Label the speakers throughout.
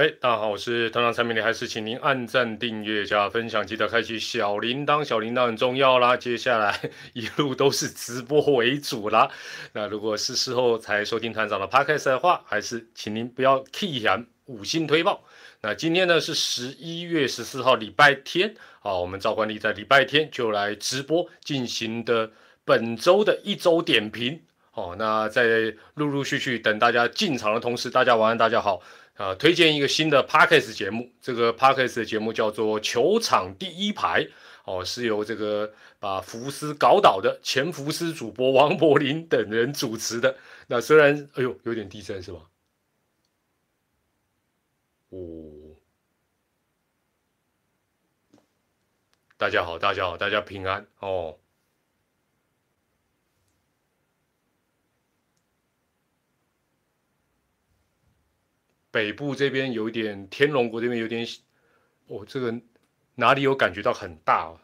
Speaker 1: 哎，大家好，我是团长陈明礼，还是请您按赞、订阅、加分享，记得开启小铃铛，小铃铛很重要啦。接下来一路都是直播为主啦。那如果是事后才收听团长的 podcast 的话，还是请您不要 key 响五星推报。那今天呢是十一月十四号，礼拜天，好，我们照惯例在礼拜天就来直播进行的本周的一周点评。哦，那在陆陆续续等大家进场的同时，大家晚安，大家好。啊，推荐一个新的 podcast 节目，这个 podcast 的节目叫做《球场第一排》，哦，是由这个把福斯搞倒的前福斯主播王柏林等人主持的。那虽然，哎呦，有点地震是吧？哦，大家好，大家好，大家平安哦。北部这边有点，天龙国这边有点，哦，这个哪里有感觉到很大？啊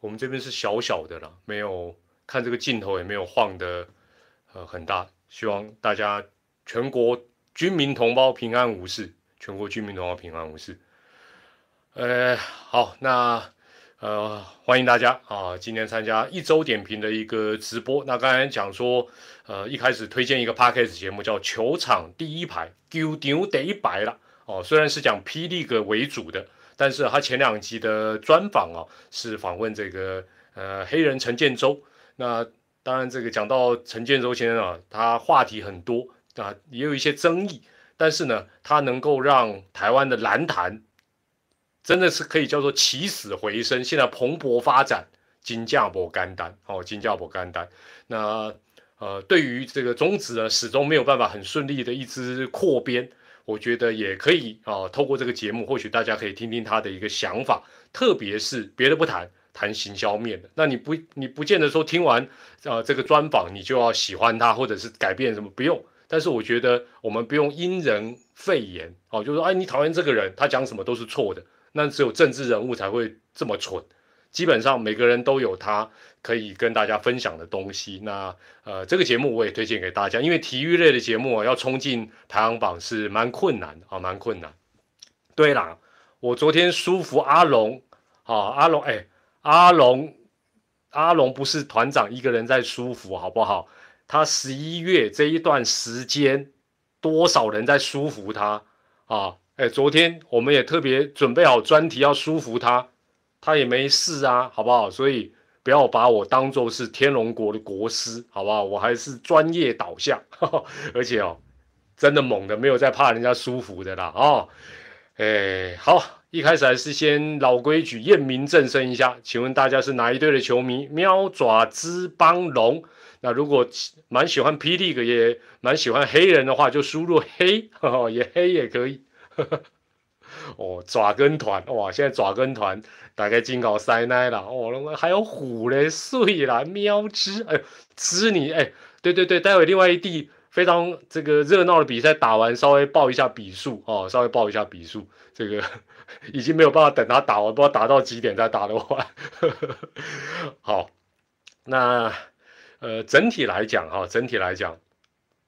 Speaker 1: 我们这边是小小的啦，没有看这个镜头也没有晃的，呃，很大。希望大家全国军民同胞平安无事，全国军民同胞平安无事。呃，好，那。呃，欢迎大家啊！今天参加一周点评的一个直播。那刚才讲说，呃，一开始推荐一个 podcast 节目叫《球场第一排》，丢丢得一百了哦。虽然是讲霹雳哥为主的，但是他前两集的专访啊，是访问这个呃黑人陈建州。那当然，这个讲到陈建州先生啊，他话题很多啊，也有一些争议，但是呢，他能够让台湾的篮坛。真的是可以叫做起死回生，现在蓬勃发展，金价不干单哦，金价不干单。那呃，对于这个中职呢，始终没有办法很顺利的一支扩编，我觉得也可以啊，透过这个节目，或许大家可以听听他的一个想法，特别是别的不谈，谈行销面的。那你不你不见得说听完呃这个专访，你就要喜欢他，或者是改变什么，不用。但是我觉得我们不用因人废言哦，就是说哎，你讨厌这个人，他讲什么都是错的。那只有政治人物才会这么蠢，基本上每个人都有他可以跟大家分享的东西。那呃，这个节目我也推荐给大家，因为体育类的节目啊，要冲进排行榜是蛮困难的啊，蛮困难。对啦，我昨天舒服阿龙啊，阿龙哎，阿龙阿龙不是团长一个人在舒服好不好？他十一月这一段时间，多少人在舒服他啊？哎，昨天我们也特别准备好专题要舒服他，他也没事啊，好不好？所以不要把我当做是天龙国的国师，好不好？我还是专业导向，而且哦，真的猛的，没有在怕人家舒服的啦哦。哎，好，一开始还是先老规矩，验明正身一下，请问大家是哪一队的球迷？喵爪之邦龙。那如果蛮喜欢霹雳的，也蛮喜欢黑人的话，就输入黑，也黑也可以。哦，爪跟团哇！现在爪跟团大概进搞塞奶了哦，还有虎嘞，碎啦，喵之，哎，之你哎，对对对，待会另外一地非常这个热闹的比赛打完，稍微报一下比数哦，稍微报一下比数，这个 已经没有办法等他打完，不知道打到几点才打得完。好，那呃，整体来讲哈，整体来讲。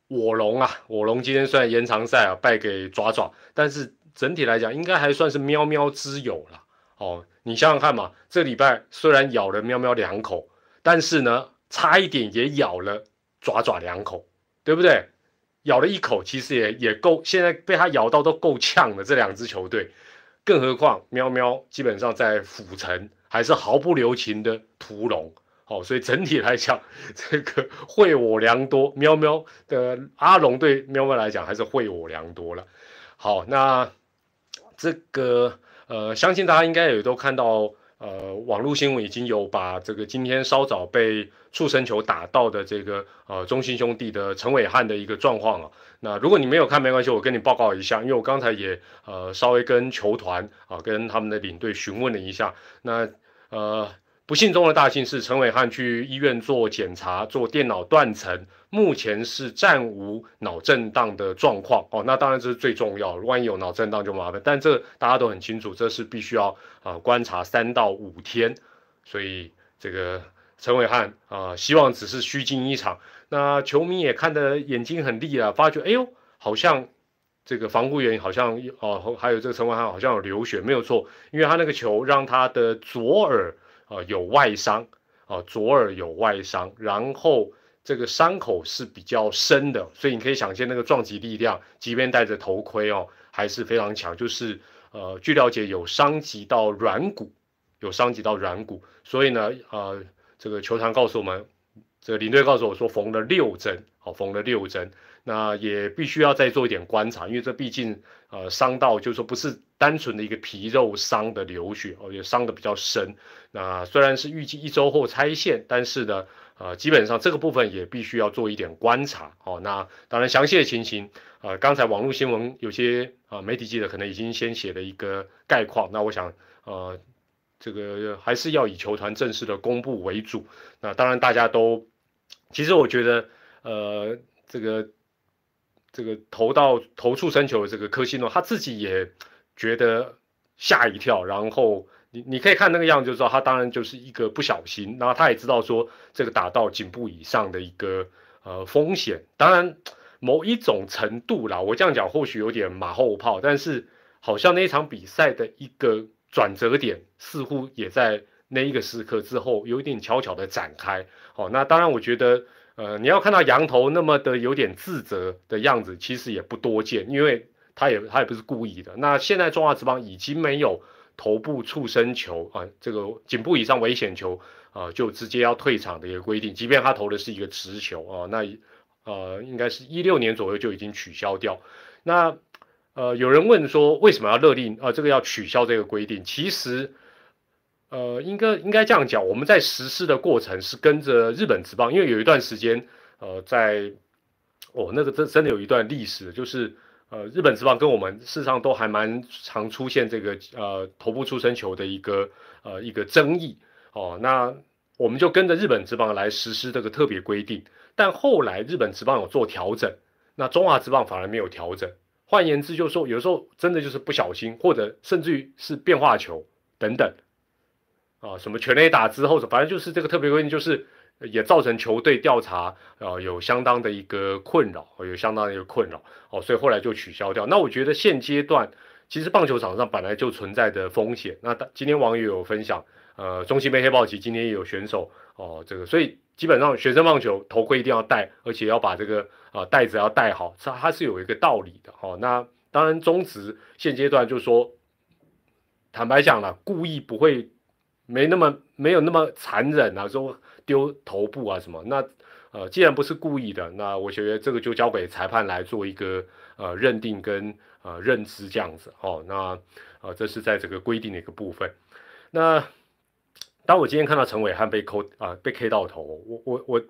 Speaker 1: 我龙啊，我龙今天虽然延长赛啊败给爪爪，但是整体来讲应该还算是喵喵之友了。哦，你想想看嘛，这礼拜虽然咬了喵喵两口，但是呢，差一点也咬了爪爪两口，对不对？咬了一口其实也也够，现在被它咬到都够呛的这两支球队，更何况喵喵基本上在府城还是毫不留情的屠龙。好，所以整体来讲，这个惠我良多。喵喵的阿龙对喵喵来讲还是惠我良多了。好，那这个呃，相信大家应该也都看到，呃，网络新闻已经有把这个今天稍早被触身球打到的这个呃中心兄弟的陈伟汉的一个状况啊。那如果你没有看没关系，我跟你报告一下，因为我刚才也呃稍微跟球团啊跟他们的领队询问了一下，那呃。不幸中的大幸是，陈伟汉去医院做检查，做电脑断层，目前是暂无脑震荡的状况哦。那当然这是最重要，万一有脑震荡就麻烦。但这大家都很清楚，这是必须要啊观察三到五天。所以这个陈伟汉啊，希望只是虚惊一场。那球迷也看得眼睛很利啊，发觉哎呦，好像这个防护员好像哦，还有这个陈文翰好像有流血，没有错，因为他那个球让他的左耳啊有外伤啊，左耳有外伤，然后这个伤口是比较深的，所以你可以想见那个撞击力量，即便戴着头盔哦，还是非常强。就是呃，据了解有伤及到软骨，有伤及到软骨，所以呢，呃，这个球场告诉我们，这个领队告诉我说缝了六针，好，缝了六针。那也必须要再做一点观察，因为这毕竟呃伤到，就是说不是单纯的一个皮肉伤的流血，而且伤的比较深。那虽然是预计一周后拆线，但是呢，呃，基本上这个部分也必须要做一点观察。哦，那当然详细的情形，呃，刚才网络新闻有些啊媒体记者可能已经先写了一个概况。那我想，呃，这个还是要以球团正式的公布为主。那当然大家都，其实我觉得，呃，这个。这个投到投出生球的这个科西诺，他自己也觉得吓一跳，然后你你可以看那个样子就知道，他当然就是一个不小心，然后他也知道说这个打到颈部以上的一个呃风险，当然某一种程度啦，我这样讲或许有点马后炮，但是好像那一场比赛的一个转折点似乎也在那一个时刻之后有一点悄悄的展开。哦，那当然我觉得。呃，你要看到羊头那么的有点自责的样子，其实也不多见，因为他也他也不是故意的。那现在中华职棒已经没有头部触身球啊，这个颈部以上危险球啊，就直接要退场的一个规定，即便他投的是一个直球啊，那呃，应该是一六年左右就已经取消掉。那呃，有人问说为什么要勒令啊，这个要取消这个规定？其实。呃，应该应该这样讲，我们在实施的过程是跟着日本职棒，因为有一段时间，呃，在哦，那个真真的有一段历史，就是呃，日本职棒跟我们事实上都还蛮常出现这个呃头部出生球的一个呃一个争议。哦，那我们就跟着日本职棒来实施这个特别规定，但后来日本职棒有做调整，那中华职棒反而没有调整，换言之就是说，有时候真的就是不小心，或者甚至于是变化球等等。啊，什么全垒打之后，反正就是这个特别规定，就是也造成球队调查啊有相当的一个困扰，有相当的一个困扰哦，所以后来就取消掉。那我觉得现阶段其实棒球场上本来就存在的风险。那今天网友有分享，呃，中信杯黑豹旗今天也有选手哦，这个所以基本上学生棒球头盔一定要戴，而且要把这个啊袋子要戴好，它它是有一个道理的哦。那当然中职现阶段就说，坦白讲了，故意不会。没那么没有那么残忍啊，说丢头部啊什么？那呃，既然不是故意的，那我觉得这个就交给裁判来做一个呃认定跟呃认知这样子哦。那呃，这是在这个规定的一个部分。那当我今天看到陈伟汉被扣啊被 K 到头，我我我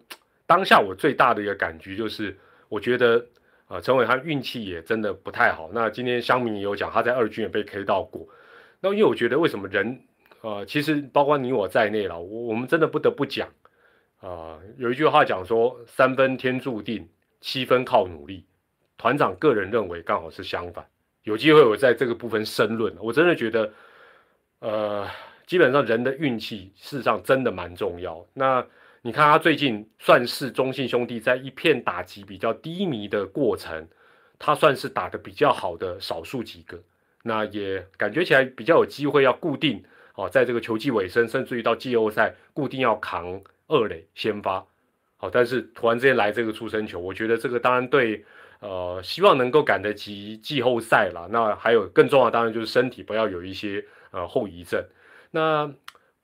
Speaker 1: 当下我最大的一个感觉就是，我觉得啊陈伟汉运气也真的不太好。那今天乡民也有讲，他在二军也被 K 到过。那因为我觉得为什么人？呃，其实包括你我在内了，我我们真的不得不讲，啊，有一句话讲说，三分天注定，七分靠努力。团长个人认为刚好是相反，有机会我在这个部分申论。我真的觉得，呃，基本上人的运气事实上真的蛮重要。那你看他最近算是中信兄弟在一片打击比较低迷的过程，他算是打的比较好的少数几个，那也感觉起来比较有机会要固定。哦，在这个球季尾声，甚至于到季后赛，固定要扛二垒先发。好，但是突然之间来这个出生球，我觉得这个当然对，呃，希望能够赶得及季后赛了。那还有更重要，当然就是身体不要有一些呃后遗症。那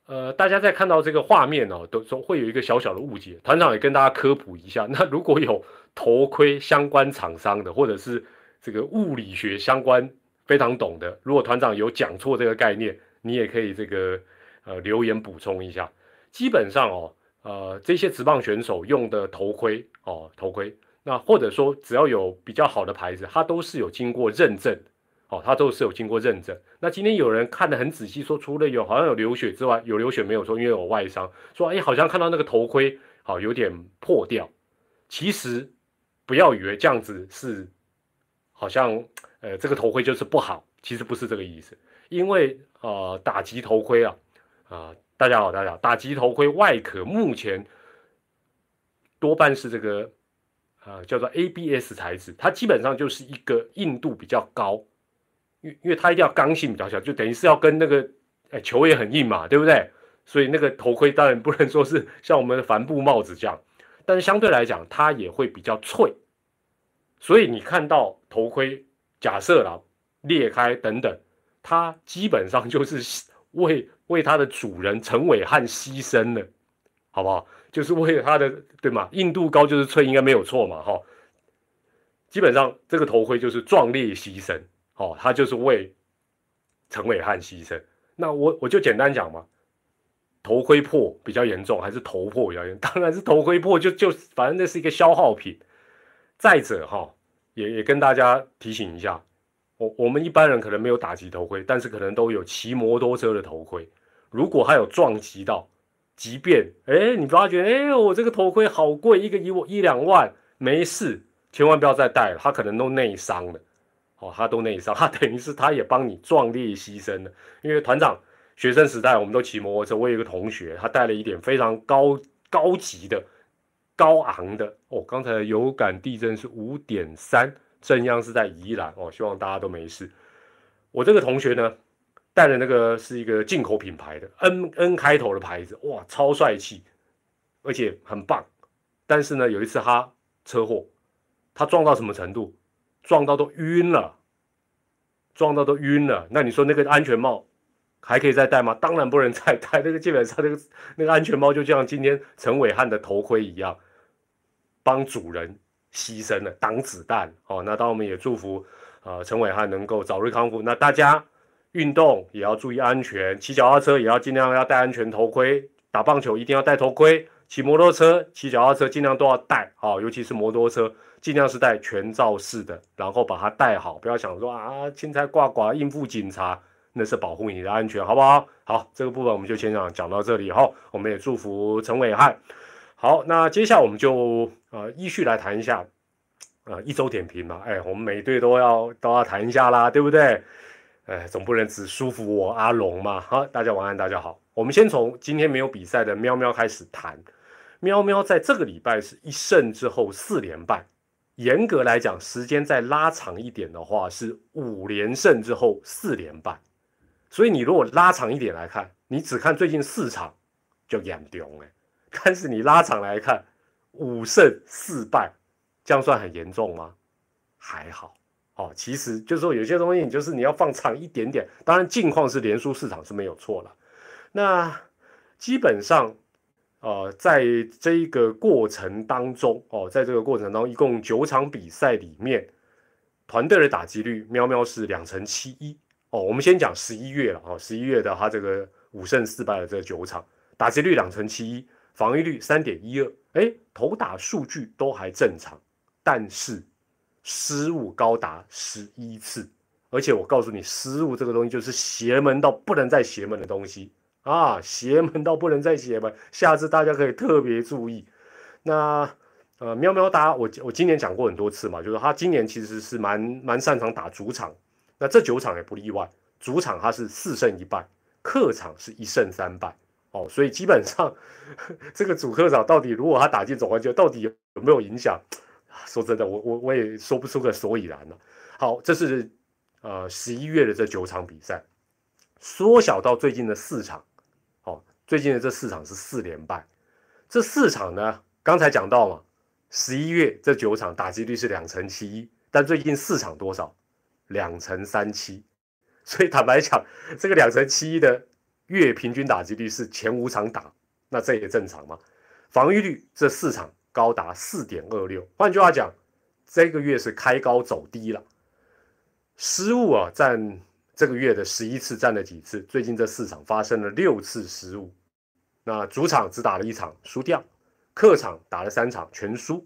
Speaker 1: 呃，大家在看到这个画面哦，都总会有一个小小的误解。团长也跟大家科普一下，那如果有头盔相关厂商的，或者是这个物理学相关非常懂的，如果团长有讲错这个概念。你也可以这个呃留言补充一下，基本上哦，呃这些职棒选手用的头盔哦头盔，那或者说只要有比较好的牌子，它都是有经过认证，哦它都是有经过认证。那今天有人看得很仔细，说除了有好像有流血之外，有流血没有说因为有外伤，说哎好像看到那个头盔好有点破掉，其实不要以为这样子是好像呃这个头盔就是不好，其实不是这个意思。因为呃打击头盔啊啊大家好大家好打击头盔外壳目前多半是这个啊，叫做 ABS 材质，它基本上就是一个硬度比较高，因因为它一定要刚性比较强，就等于是要跟那个哎球也很硬嘛，对不对？所以那个头盔当然不能说是像我们的帆布帽子这样，但是相对来讲它也会比较脆，所以你看到头盔假设啦裂开等等，它基本上就是为为它的主人陈伟汉牺牲了，好不好？就是为了它的对吗？硬度高就是脆，应该没有错嘛，哈。基本上这个头盔就是壮烈牺牲，哦，他就是为陈伟汉牺牲。那我我就简单讲嘛，头盔破比较严重，还是头破比较严重？当然是头盔破，就就反正那是一个消耗品。再者哈，也也跟大家提醒一下，我我们一般人可能没有打击头盔，但是可能都有骑摩托车的头盔。如果他有撞击到，即便哎，你发觉哎，我这个头盔好贵，一个一我一两万，没事，千万不要再戴了，他可能都内伤了，哦，他都内伤，他等于是他也帮你壮烈牺牲了。因为团长学生时代我们都骑摩托车，我有一个同学，他带了一点非常高高级的、高昂的哦。刚才有感地震是五点三，正央是在宜兰哦，希望大家都没事。我这个同学呢？戴的那个是一个进口品牌的 N N 开头的牌子，哇，超帅气，而且很棒。但是呢，有一次他车祸，他撞到什么程度？撞到都晕了，撞到都晕了。那你说那个安全帽还可以再戴吗？当然不能再 戴。那个基本上那个那个安全帽就像今天陈伟汉的头盔一样，帮主人牺牲了，挡子弹。哦，那当我们也祝福啊陈伟汉能够早日康复。那大家。运动也要注意安全，骑脚踏车也要尽量要戴安全头盔，打棒球一定要戴头盔，骑摩托车、骑脚踏车尽量都要戴，好，尤其是摩托车，尽量是戴全罩式的，然后把它戴好，不要想说啊，青菜挂挂应付警察，那是保护你的安全，好不好？好，这个部分我们就先讲讲到这里，哈，我们也祝福陈伟汉。好，那接下来我们就呃依序来谈一下，啊，一周点评嘛，哎，我们每队都要都要谈一下啦，对不对？哎，总不能只舒服我阿龙嘛！好，大家晚安，大家好。我们先从今天没有比赛的喵喵开始谈。喵喵在这个礼拜是一胜之后四连败，严格来讲，时间再拉长一点的话是五连胜之后四连败。所以你如果拉长一点来看，你只看最近四场就严重哎。但是你拉长来看，五胜四败，这样算很严重吗？还好。哦，其实就是说有些东西，你就是你要放长一点点。当然，近况是连输市场是没有错了。那基本上，呃，在这一个过程当中，哦，在这个过程当中，一共九场比赛里面，团队的打击率喵喵是两成七一。哦，我们先讲十一月了，哦，十一月的他这个五胜四败的这九场，打击率两成七一，防御率三点一二，哎，投打数据都还正常，但是。失误高达十一次，而且我告诉你，失误这个东西就是邪门到不能再邪门的东西啊！邪门到不能再邪门，下次大家可以特别注意。那呃，喵喵哒，我我今年讲过很多次嘛，就是他今年其实是蛮蛮擅长打主场，那这九场也不例外。主场他是四胜一败，客场是一胜三败哦，所以基本上 这个主客场到底如果他打进总冠军，到底有没有影响？说真的，我我我也说不出个所以然了。好，这是呃十一月的这九场比赛，缩小到最近的四场。哦，最近的这四场是四连败。这四场呢，刚才讲到嘛，十一月这九场打击率是两成七一，但最近四场多少？两成三七。所以坦白讲，这个两成七一的月平均打击率是前五场打，那这也正常嘛。防御率这四场。高达四点二六，换句话讲，这个月是开高走低了。失误啊，占这个月的十一次，占了几次？最近这四场发生了六次失误。那主场只打了一场，输掉；客场打了三场，全输。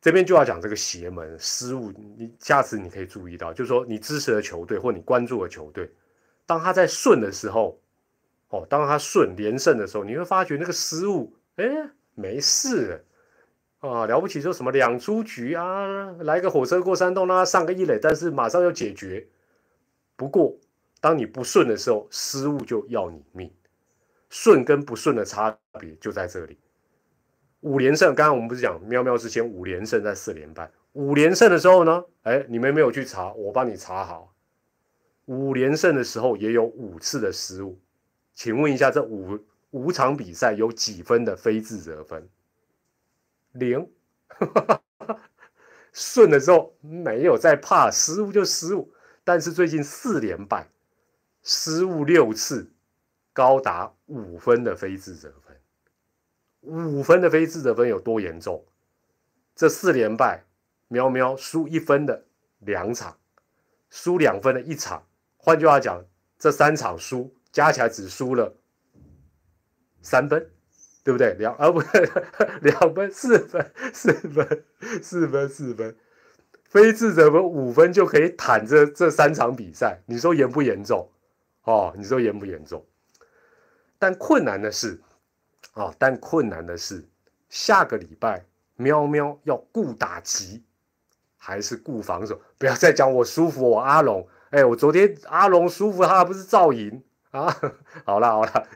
Speaker 1: 这边就要讲这个邪门失误，你下次你可以注意到，就是说你支持的球队或你关注的球队，当他在顺的时候，哦，当他顺连胜的时候，你会发觉那个失误，哎。没事啊，了不起就什么两出局啊，来个火车过山洞，让他上个一垒，但是马上要解决。不过，当你不顺的时候，失误就要你命。顺跟不顺的差别就在这里。五连胜，刚刚我们不是讲喵喵之前五连胜在四连败，五连胜的时候呢，哎，你们没有去查，我帮你查好。五连胜的时候也有五次的失误，请问一下，这五五场比赛有几分的非自责分？零。顺的时候没有在怕失误就失误，但是最近四连败，失误六次，高达五分的非自责分。五分的非自责分有多严重？这四连败，喵喵输一分的两场，输两分的一场。换句话讲，这三场输加起来只输了三分。对不对？两啊不对，两分四分四分四分四分，非智者分五分就可以坦这这三场比赛，你说严不严重？哦，你说严不严重？但困难的是，啊，但困难的是，下个礼拜喵喵要顾打击还是顾防守？不要再讲我舒服，我阿龙，哎，我昨天阿龙舒服，他不是赵赢啊？好了好了，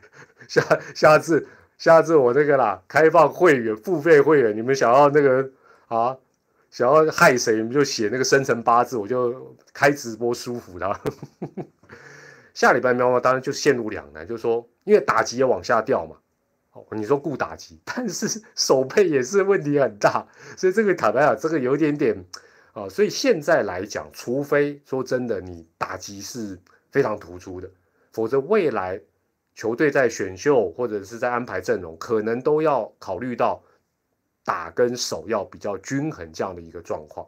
Speaker 1: 下下次。下次我那个啦，开放会员付费会员，你们想要那个啊，想要害谁，你们就写那个生辰八字，我就开直播舒服的。下礼拜喵喵当然就陷入两难，就是说因为打击也往下掉嘛，哦，你说顾打击，但是手背也是问题很大，所以这个坦白讲，这个有点点啊，所以现在来讲，除非说真的你打击是非常突出的，否则未来。球队在选秀或者是在安排阵容，可能都要考虑到打跟守要比较均衡这样的一个状况。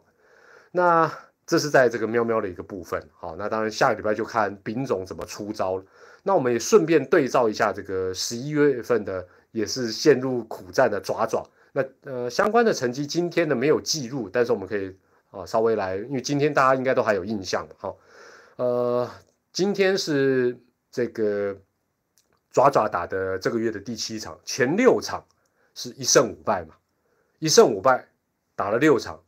Speaker 1: 那这是在这个喵喵的一个部分。好，那当然下个礼拜就看丙总怎么出招了。那我们也顺便对照一下这个十一月份的，也是陷入苦战的爪爪。那呃相关的成绩今天呢没有记录，但是我们可以啊稍微来，因为今天大家应该都还有印象哈。呃，今天是这个。爪爪打的这个月的第七场，前六场是一胜五败嘛，一胜五败打了六场，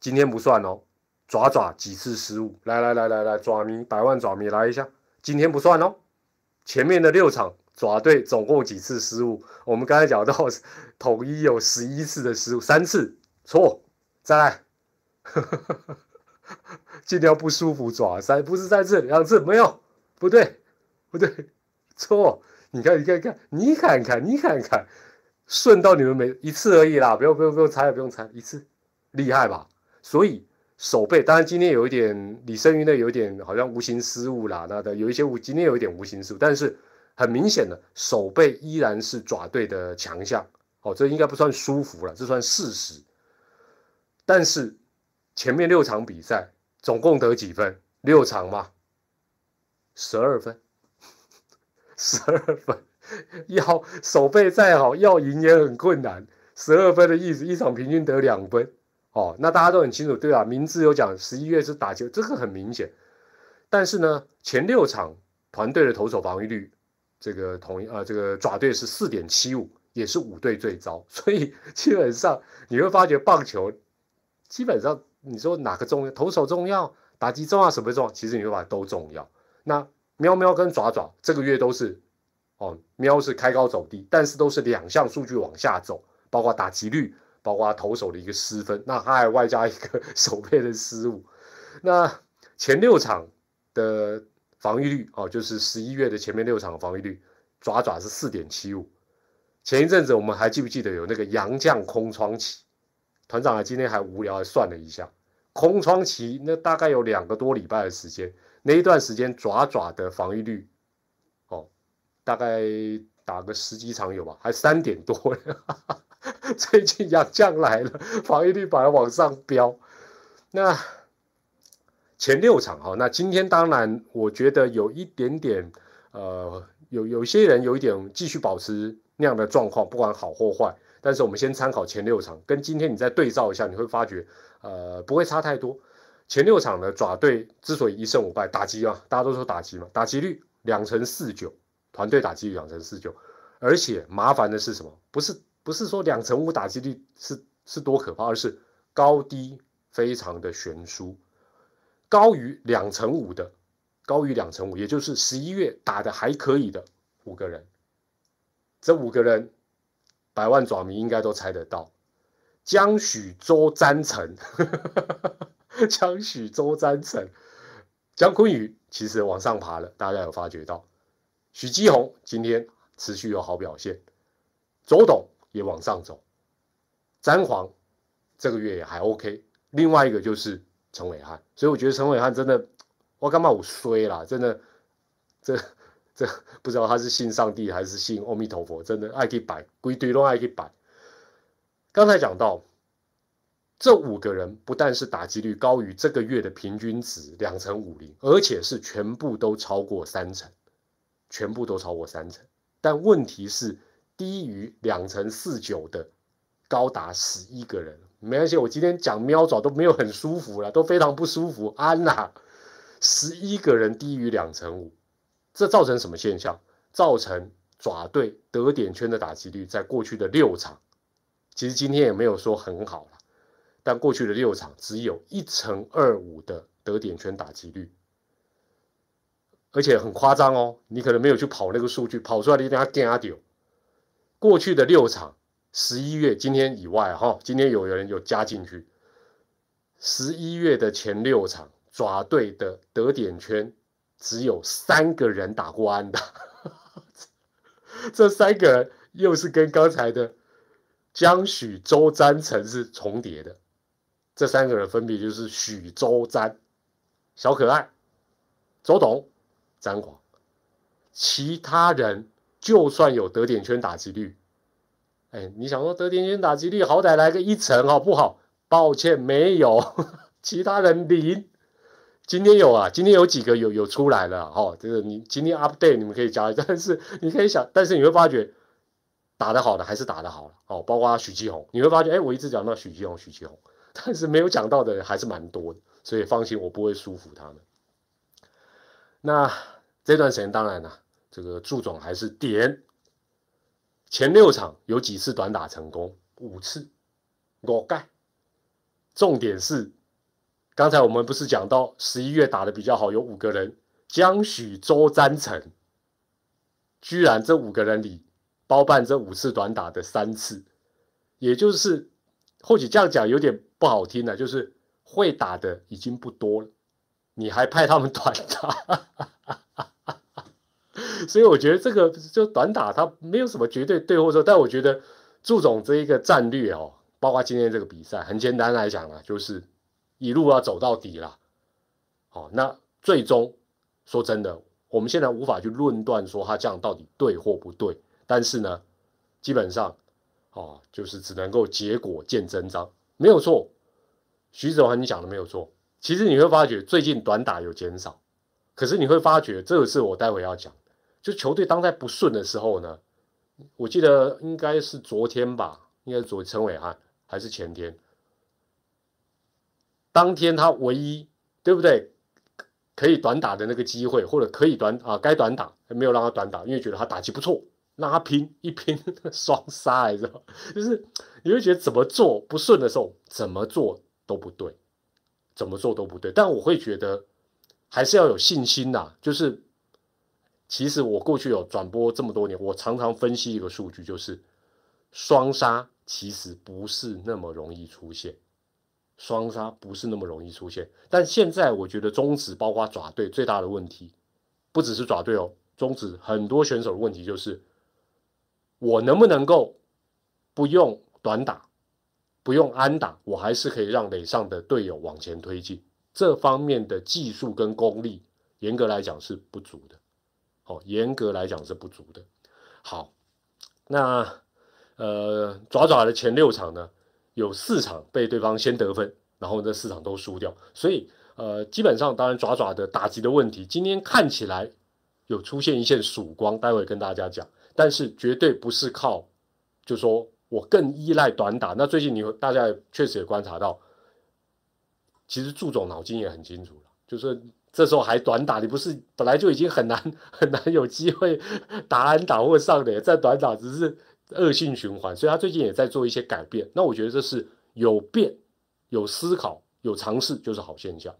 Speaker 1: 今天不算哦。爪爪几次失误？来来来来来，爪迷百万爪迷来一下，今天不算哦。前面的六场爪队总共几次失误？我们刚才讲到统一有十一次的失误，三次错，再来，今天不舒服爪三不是在这两次没有，不对不 对。错，你看，你看，看，你看看，你看看，顺到你们每一次而已啦，不用，不用，不用猜，不用猜，一次，厉害吧？所以手背，当然今天有一点李胜云的有点好像无形失误啦，那的有一些无，今天有一点无形失误，但是很明显的手背依然是爪队的强项，哦，这应该不算舒服了，这算事实。但是前面六场比赛总共得几分？六场嘛，十二分。十二分，要手背再好，要赢也很困难。十二分的意思，一场平均得两分。哦，那大家都很清楚，对吧？名字有讲，十一月是打球，这个很明显。但是呢，前六场团队的投手防御率，这个同一啊，这个爪队是四点七五，也是五队最糟。所以基本上你会发觉，棒球基本上你说哪个重要，投手重要，打击重要，什么重要？其实你会把都重要。那。喵喵跟爪爪这个月都是，哦，喵是开高走低，但是都是两项数据往下走，包括打击率，包括投手的一个失分，那他还外加一个 手背的失误。那前六场的防御率哦，就是十一月的前面六场防御率，爪爪是四点七五。前一阵子我们还记不记得有那个洋将空窗期？团长啊，今天还无聊还算了一下，空窗期那大概有两个多礼拜的时间。那一段时间，爪爪的防御率，哦，大概打个十几场有吧，还三点多。最近杨将来了，防御率反而往上飙。那前六场哈，那今天当然我觉得有一点点，呃，有有些人有一点继续保持那样的状况，不管好或坏。但是我们先参考前六场，跟今天你再对照一下，你会发觉，呃，不会差太多。前六场的爪队之所以一胜五败，打击啊，大家都说打击嘛，打击率两成四九，团队打击率两成四九，而且麻烦的是什么？不是不是说两成五打击率是是多可怕，而是高低非常的悬殊，高于两成五的，高于两成五，也就是十一月打的还可以的五个人，这五个人百万爪迷应该都猜得到，江许周詹成，江许周詹成，江坤宇其实往上爬了，大家有发觉到？许基宏今天持续有好表现，周董也往上走，詹皇这个月也还 OK。另外一个就是陈伟汉，所以我觉得陈伟汉真的，我干嘛我衰啦？真的，这这不知道他是信上帝还是信阿弥陀佛，真的爱去摆，归堆都爱去摆。刚才讲到，这五个人不但是打击率高于这个月的平均值两成五零，而且是全部都超过三成。全部都超过三成，但问题是低于两成四九的高达十一个人。没关系，我今天讲喵爪都没有很舒服了，都非常不舒服。安娜，十一个人低于两成五，这造成什么现象？造成爪队得点圈的打击率在过去的六场，其实今天也没有说很好，但过去的六场只有一成二五的得点圈打击率。而且很夸张哦，你可能没有去跑那个数据，跑出来的一定要惊掉。过去的六场，十一月今天以外哈，今天有人有加进去。十一月的前六场，爪队的得点圈只有三个人打过安打，这三个人又是跟刚才的江许周詹成是重叠的。这三个人分别就是许周詹、小可爱、周董。詹皇，其他人就算有得点圈打击率，哎，你想说得点圈打击率好歹来个一成好不好？抱歉，没有，其他人零。今天有啊，今天有几个有有出来了哈，这个你今天 update 你们可以加，但是你可以想，但是你会发觉打得好的还是打得好了哦，包括许继红，你会发觉哎，我一直讲到许继红，许继红，但是没有讲到的人还是蛮多的，所以放心，我不会疏忽他们。那这段时间当然了，这个祝总还是点前六场有几次短打成功，五次，我盖。重点是，刚才我们不是讲到十一月打的比较好，有五个人，江许周詹成，居然这五个人里包办这五次短打的三次，也就是或许这样讲有点不好听的，就是会打的已经不多了。你还派他们短打，所以我觉得这个就短打，它没有什么绝对对或错。但我觉得祝总这一个战略哦，包括今天这个比赛，很简单来讲啊，就是一路要走到底了。好，那最终说真的，我们现在无法去论断说他这样到底对或不对。但是呢，基本上哦，就是只能够结果见真章，没有错。徐子涵，你讲的没有错。其实你会发觉最近短打有减少，可是你会发觉这个是我待会要讲，就球队当在不顺的时候呢，我记得应该是昨天吧，应该是昨陈伟汉还是前天，当天他唯一对不对可以短打的那个机会，或者可以短啊该短打没有让他短打，因为觉得他打击不错，让他拼一拼 双杀，你知道，就是你会觉得怎么做不顺的时候，怎么做都不对。怎么做都不对，但我会觉得还是要有信心呐。就是其实我过去有转播这么多年，我常常分析一个数据，就是双杀其实不是那么容易出现，双杀不是那么容易出现。但现在我觉得中指包括爪队最大的问题，不只是爪队哦，中指很多选手的问题就是我能不能够不用短打。不用安打，我还是可以让垒上的队友往前推进。这方面的技术跟功力，严格来讲是不足的。好，严格来讲是不足的。好，那呃，爪爪的前六场呢，有四场被对方先得分，然后这四场都输掉。所以呃，基本上当然爪爪的打击的问题，今天看起来有出现一线曙光，待会跟大家讲。但是绝对不是靠，就说。我更依赖短打。那最近你大家确实也观察到，其实祝总脑筋也很清楚了，就是这时候还短打，你不是本来就已经很难 很难有机会打安打或上垒，在短打只是恶性循环，所以他最近也在做一些改变。那我觉得这是有变、有思考、有尝试，就是好现象。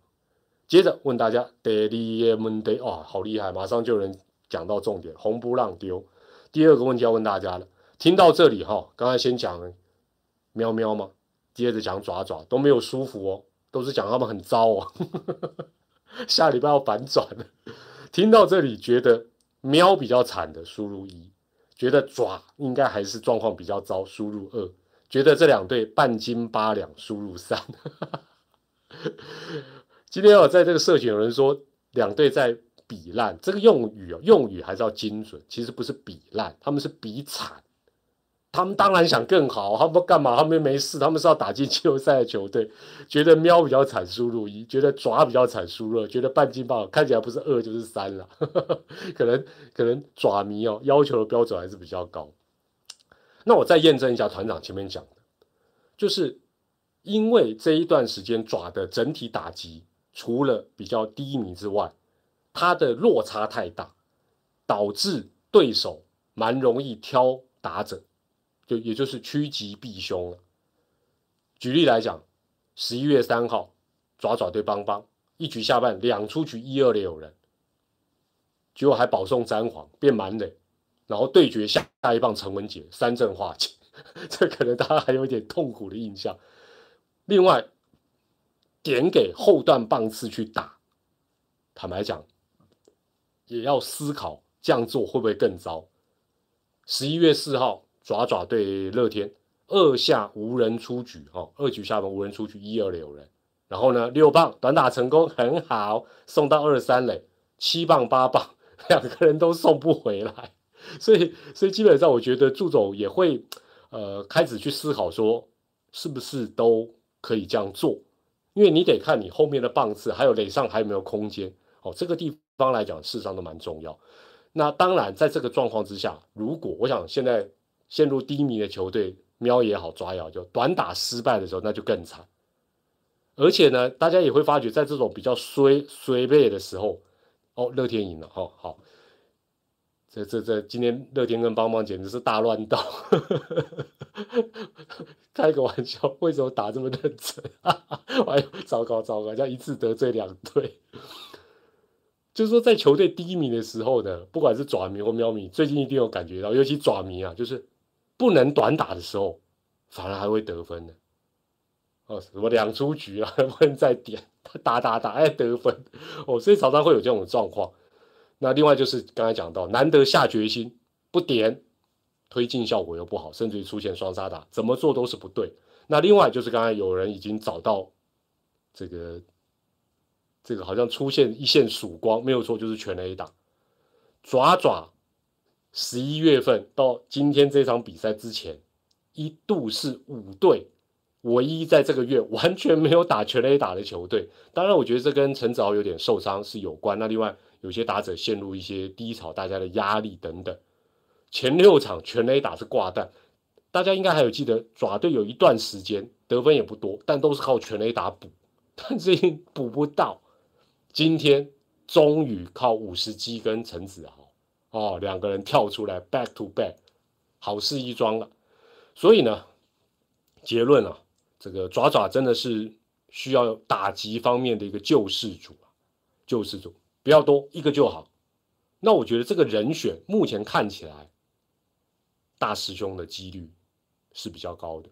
Speaker 1: 接着问大家，Daily Monday，哦，好厉害，马上就能讲到重点，红不让丢。第二个问题要问大家了。听到这里哈，刚才先讲喵喵嘛，接着讲爪爪都没有舒服哦，都是讲他们很糟哦。下礼拜要反转了。听到这里觉得喵比较惨的输入一，觉得爪应该还是状况比较糟，输入二，觉得这两队半斤八两，输入三。今天我在这个社群有人说两队在比烂，这个用语，用语还是要精准，其实不是比烂，他们是比惨。他们当然想更好，他们干嘛？他们没事，他们是要打进季后赛的球队。觉得喵比较惨，输入一；觉得爪比较惨，输入二；觉得半斤八看起来不是二就是三了。可能可能爪迷哦，要求的标准还是比较高。那我再验证一下团长前面讲的，就是因为这一段时间爪的整体打击除了比较低迷之外，它的落差太大，导致对手蛮容易挑打者。就也就是趋吉避凶了。举例来讲，十一月三号，爪爪对邦邦一局下半两出局一二的有人，结果还保送詹皇变满垒，然后对决下下一棒陈文杰三振化解，这可能大家还有一点痛苦的印象。另外，点给后段棒次去打，坦白讲，也要思考这样做会不会更糟。十一月四号。爪爪对乐天，二下无人出局，哦，二局下半无人出局，一二垒有人，然后呢，六棒短打成功，很好，送到二三垒，七棒八棒，两个人都送不回来，所以，所以基本上我觉得祝总也会，呃，开始去思考说，是不是都可以这样做，因为你得看你后面的棒次，还有垒上还有没有空间，哦，这个地方来讲，事实上都蛮重要。那当然，在这个状况之下，如果我想现在。陷入低迷的球队，喵也好，抓也好，就短打失败的时候，那就更惨。而且呢，大家也会发觉，在这种比较衰衰败的时候，哦，乐天赢了，哦，好，这这这，今天乐天跟邦邦简直是大乱斗，开个玩笑，为什么打这么认真？哎呦，糟糕糟糕，这样一次得罪两队。就是说，在球队低迷的时候呢，不管是爪迷或喵迷，最近一定有感觉到，尤其爪迷啊，就是。不能短打的时候，反而还会得分的。哦，什么两出局啊，不能再点，打打打，哎，得分。哦，所以常常会有这种状况。那另外就是刚才讲到，难得下决心不点，推进效果又不好，甚至于出现双杀打，怎么做都是不对。那另外就是刚才有人已经找到这个，这个好像出现一线曙光，没有错，就是全 A 打，爪爪。十一月份到今天这场比赛之前，一度是五队唯一在这个月完全没有打全垒打的球队。当然，我觉得这跟陈子豪有点受伤是有关。那另外有些打者陷入一些低潮，大家的压力等等。前六场全垒打是挂蛋，大家应该还有记得爪队有一段时间得分也不多，但都是靠全垒打补，但是补不到。今天终于靠五十击跟陈子豪。哦，两个人跳出来，back to back，好事一桩了。所以呢，结论啊，这个爪爪真的是需要打击方面的一个救世主啊，救世主不要多一个就好。那我觉得这个人选目前看起来，大师兄的几率是比较高的。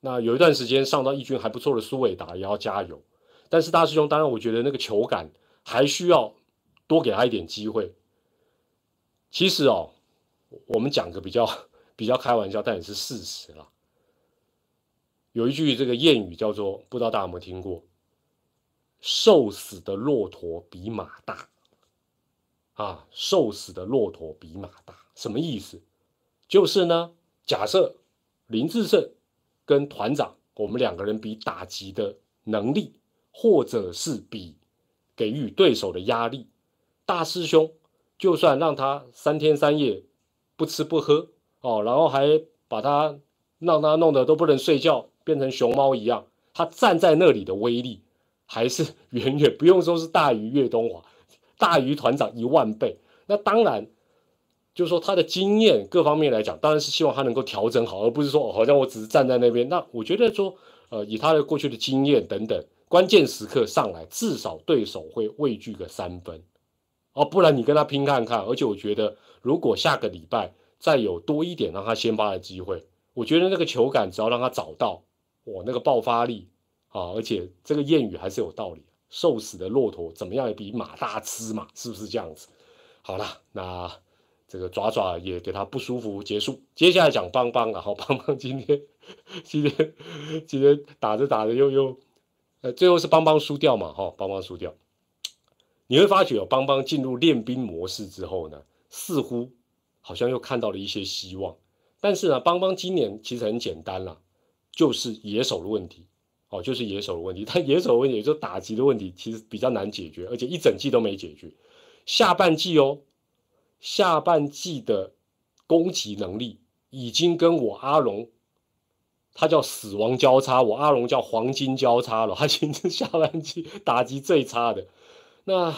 Speaker 1: 那有一段时间上到一军还不错的苏伟达也要加油，但是大师兄当然我觉得那个球感还需要多给他一点机会。其实哦，我们讲个比较比较开玩笑，但也是事实了。有一句这个谚语叫做，不知道大家有没有听过？“瘦死的骆驼比马大。”啊，瘦死的骆驼比马大，什么意思？就是呢，假设林志胜跟团长，我们两个人比打击的能力，或者是比给予对手的压力，大师兄。就算让他三天三夜不吃不喝哦，然后还把他让他弄得都不能睡觉，变成熊猫一样，他站在那里的威力还是远远不用说是大于岳东华，大于团长一万倍。那当然，就是说他的经验各方面来讲，当然是希望他能够调整好，而不是说好像我只是站在那边。那我觉得说，呃，以他的过去的经验等等，关键时刻上来，至少对手会畏惧个三分。哦，不然你跟他拼看看。而且我觉得，如果下个礼拜再有多一点让他先发的机会。我觉得那个球感只要让他找到，我那个爆发力啊，而且这个谚语还是有道理，瘦死的骆驼怎么样也比马大吃嘛，是不是这样子？好了，那这个爪爪也给他不舒服结束。接下来讲邦邦了，好，邦邦今天今天今天打着打着又又，呃，最后是邦邦输掉嘛，哈，邦邦输掉。你会发觉哦，邦邦进入练兵模式之后呢，似乎好像又看到了一些希望。但是呢，邦邦今年其实很简单啦，就是野手的问题，哦，就是野手的问题。但野手的问题，也就是打击的问题，其实比较难解决，而且一整季都没解决。下半季哦，下半季的攻击能力已经跟我阿龙，他叫死亡交叉，我阿龙叫黄金交叉了。他今天下半季打击最差的。那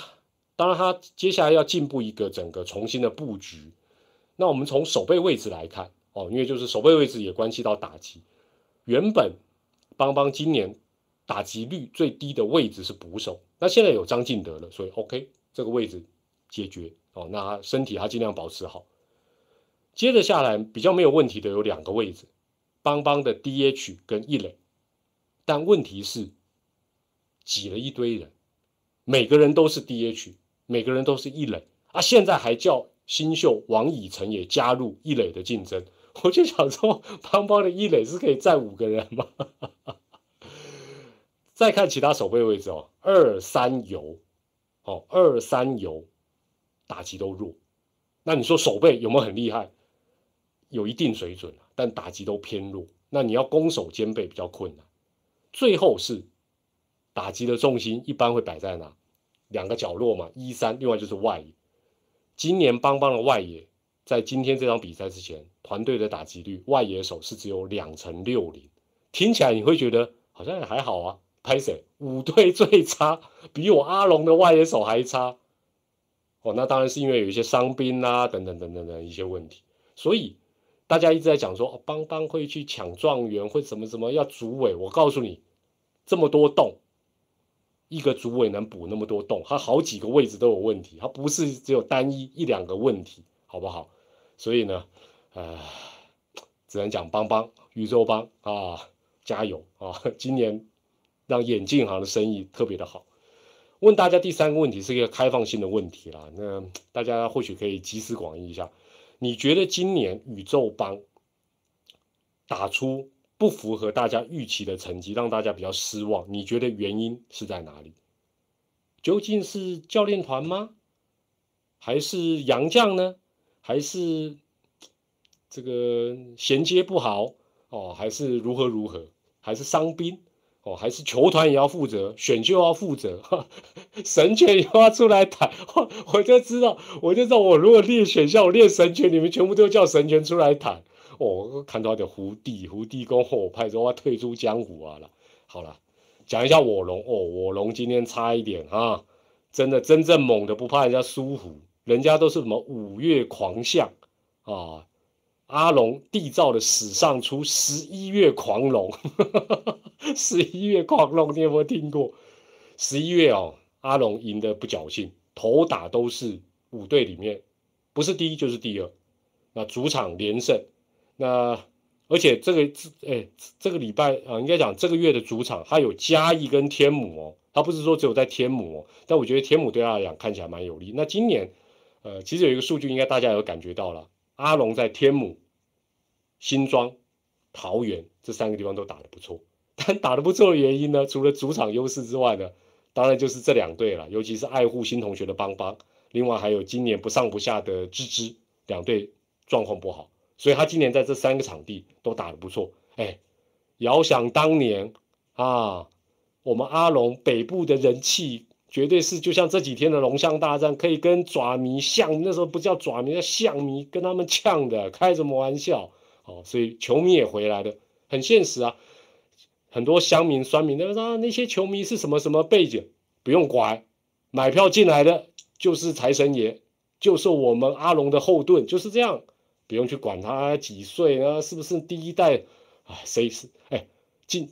Speaker 1: 当然，他接下来要进步一个整个重新的布局。那我们从守备位置来看哦，因为就是守备位置也关系到打击。原本邦邦今年打击率最低的位置是捕手，那现在有张进德了，所以 OK 这个位置解决哦。那他身体他尽量保持好。接着下来比较没有问题的有两个位置，邦邦的 DH 跟一垒，但问题是挤了一堆人。每个人都是 DH，每个人都是一垒啊！现在还叫新秀王以诚也加入一垒的竞争，我就想说，邦邦的一垒是可以站五个人吗？再看其他守备位置哦，二三游，哦二三游，打击都弱。那你说守备有没有很厉害？有一定水准但打击都偏弱。那你要攻守兼备比较困难。最后是。打击的重心一般会摆在哪？两个角落嘛，一三，另外就是外野。今年邦邦的外野，在今天这场比赛之前，团队的打击率外野手是只有两成六零，听起来你会觉得好像也还好啊。拍谁？五队最差，比我阿龙的外野手还差。哦，那当然是因为有一些伤兵啊，等等等等的一些问题。所以大家一直在讲说，邦邦会去抢状元，会什么什么要组委。我告诉你，这么多洞。一个主委能补那么多洞，他好几个位置都有问题，他不是只有单一一两个问题，好不好？所以呢，呃，只能讲帮帮宇宙帮啊，加油啊！今年让眼镜行的生意特别的好。问大家第三个问题是一个开放性的问题啦，那大家或许可以集思广益一下，你觉得今年宇宙帮打出？不符合大家预期的成绩，让大家比较失望。你觉得原因是在哪里？究竟是教练团吗？还是杨将呢？还是这个衔接不好哦？还是如何如何？还是伤兵哦？还是球团也要负责，选秀要负责，神权也要出来谈？我就知道，我就知道，我如果列选项，我列神权，你们全部都叫神权出来谈。哦，看到的胡帝，胡帝公后派说要退出江湖啊了。好了，讲一下我龙哦，我龙今天差一点啊，真的真正猛的不怕人家舒服，人家都是什么五月狂象啊，阿龙缔造的史上出十一月狂龙，十一月狂龙你有没有听过？十一月哦，阿龙赢得不侥幸，头打都是五队里面不是第一就是第二，那主场连胜。那而且这个这哎这个礼拜啊，应该讲这个月的主场，他有嘉义跟天母哦，他不是说只有在天母哦，但我觉得天母对他来讲看起来蛮有利。那今年呃，其实有一个数据，应该大家有感觉到了，阿龙在天母、新庄、桃园这三个地方都打得不错，但打得不错的原因呢，除了主场优势之外呢，当然就是这两队了，尤其是爱护新同学的邦邦，另外还有今年不上不下的芝芝，两队状况不好。所以他今年在这三个场地都打得不错，哎，遥想当年啊，我们阿龙北部的人气绝对是就像这几天的龙象大战，可以跟爪迷象那时候不叫爪迷叫象迷跟他们呛的，开什么玩笑？哦，所以球迷也回来了，很现实啊。很多乡民、酸民都说那些球迷是什么什么背景，不用管，买票进来的就是财神爷，就是我们阿龙的后盾，就是这样。不用去管他几岁啊，是不是第一代啊？谁是？哎，进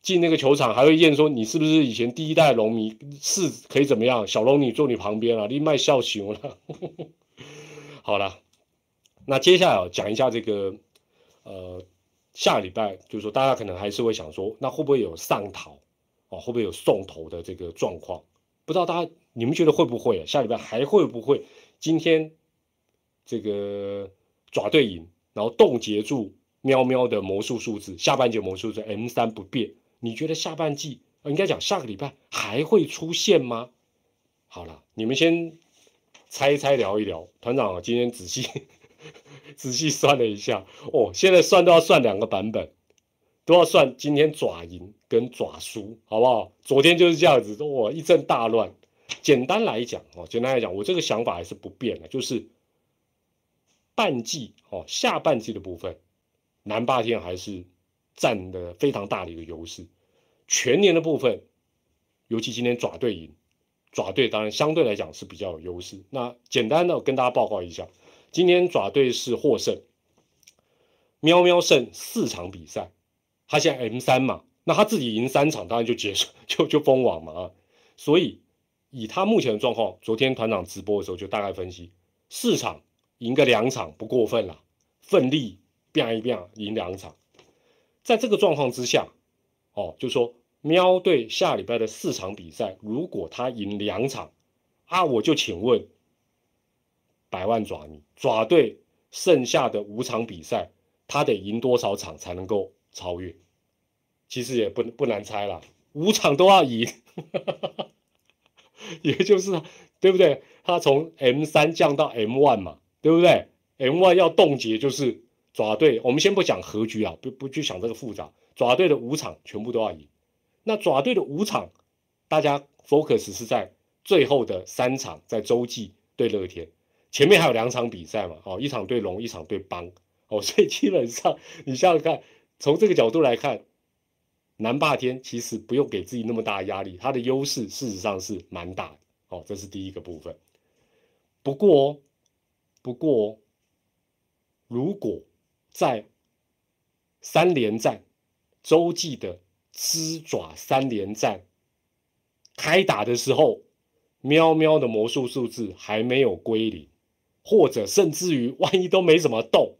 Speaker 1: 进那个球场还会验说你是不是以前第一代龙迷？是可以怎么样？小龙女坐你旁边了，你卖笑熊了。好了，那接下来讲一下这个，呃，下礼拜就是说，大家可能还是会想说，那会不会有上逃哦？会不会有送头的这个状况？不知道大家你们觉得会不会？下礼拜还会不会？今天这个爪对赢，然后冻结住喵喵的魔术数字，下半节魔术数 M 三不变。你觉得下半季应该讲下个礼拜还会出现吗？好了，你们先猜一猜，聊一聊。团长今天仔细。仔细算了一下，哦，现在算都要算两个版本，都要算今天爪赢跟爪输，好不好？昨天就是这样子，哇，一阵大乱。简单来讲，哦，简单来讲，我这个想法还是不变的，就是半季，哦，下半季的部分，南霸天还是占的非常大的一个优势。全年的部分，尤其今天爪队赢，爪队当然相对来讲是比较有优势。那简单的跟大家报告一下。今天爪队是获胜，喵喵胜四场比赛，他现在 M 三嘛，那他自己赢三场，当然就结束，就就封网嘛啊。所以以他目前的状况，昨天团长直播的时候就大概分析，四场赢个两场不过分了，奋力变一变赢两场，在这个状况之下，哦，就说喵队下礼拜的四场比赛，如果他赢两场，啊，我就请问。百万爪迷爪队剩下的五场比赛，他得赢多少场才能够超越？其实也不不难猜了，五场都要赢，也就是对不对？他从 M 三降到 M one 嘛，对不对？M one 要冻结，就是爪队。我们先不讲和局啊，不不去想这个复杂。爪队的五场全部都要赢，那爪队的五场，大家 focus 是在最后的三场，在洲际对乐天。前面还有两场比赛嘛，哦，一场对龙，一场对邦，哦，所以基本上你想想看，从这个角度来看，南霸天其实不用给自己那么大的压力，他的优势事实上是蛮大的，哦，这是第一个部分。不过，不过，如果在三连战洲际的狮爪三连战开打的时候，喵喵的魔术数字还没有归零。或者甚至于，万一都没怎么动，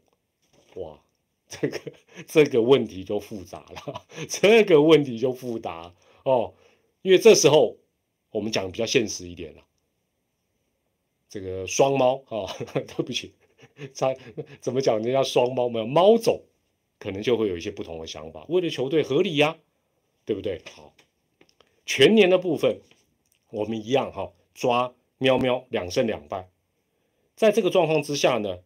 Speaker 1: 哇，这个 这个问题就复杂了，这个问题就复杂哦，因为这时候我们讲比较现实一点了，这个双猫啊，对不起，在怎么讲？人家双猫没有猫种，可能就会有一些不同的想法。为了球队合理呀，对不对？好，全年的部分我们一样哈，抓喵喵两胜两败。在这个状况之下呢，